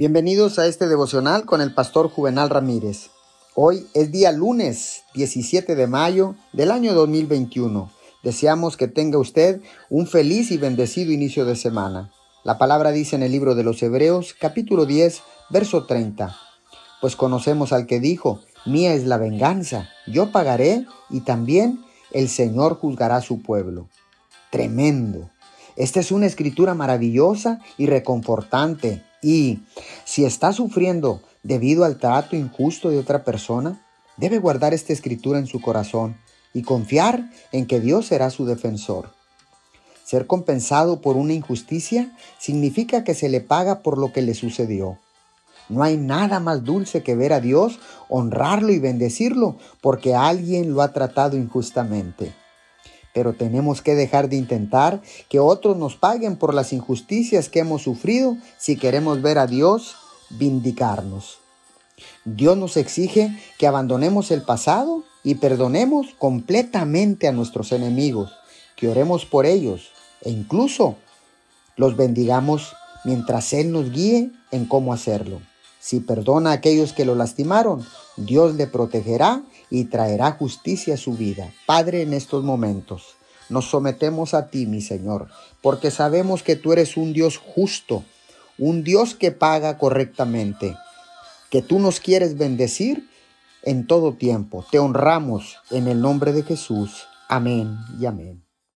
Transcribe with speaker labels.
Speaker 1: Bienvenidos a este devocional con el pastor Juvenal Ramírez. Hoy es día lunes 17 de mayo del año 2021. Deseamos que tenga usted un feliz y bendecido inicio de semana. La palabra dice en el libro de los Hebreos capítulo 10 verso 30. Pues conocemos al que dijo, mía es la venganza, yo pagaré y también el Señor juzgará a su pueblo. Tremendo. Esta es una escritura maravillosa y reconfortante y si está sufriendo debido al trato injusto de otra persona, debe guardar esta escritura en su corazón y confiar en que Dios será su defensor. Ser compensado por una injusticia significa que se le paga por lo que le sucedió. No hay nada más dulce que ver a Dios, honrarlo y bendecirlo porque alguien lo ha tratado injustamente pero tenemos que dejar de intentar que otros nos paguen por las injusticias que hemos sufrido si queremos ver a Dios vindicarnos. Dios nos exige que abandonemos el pasado y perdonemos completamente a nuestros enemigos, que oremos por ellos e incluso los bendigamos mientras Él nos guíe en cómo hacerlo. Si perdona a aquellos que lo lastimaron, Dios le protegerá y traerá justicia a su vida. Padre, en estos momentos nos sometemos a ti, mi Señor, porque sabemos que tú eres un Dios justo, un Dios que paga correctamente, que tú nos quieres bendecir en todo tiempo. Te honramos en el nombre de Jesús. Amén y amén.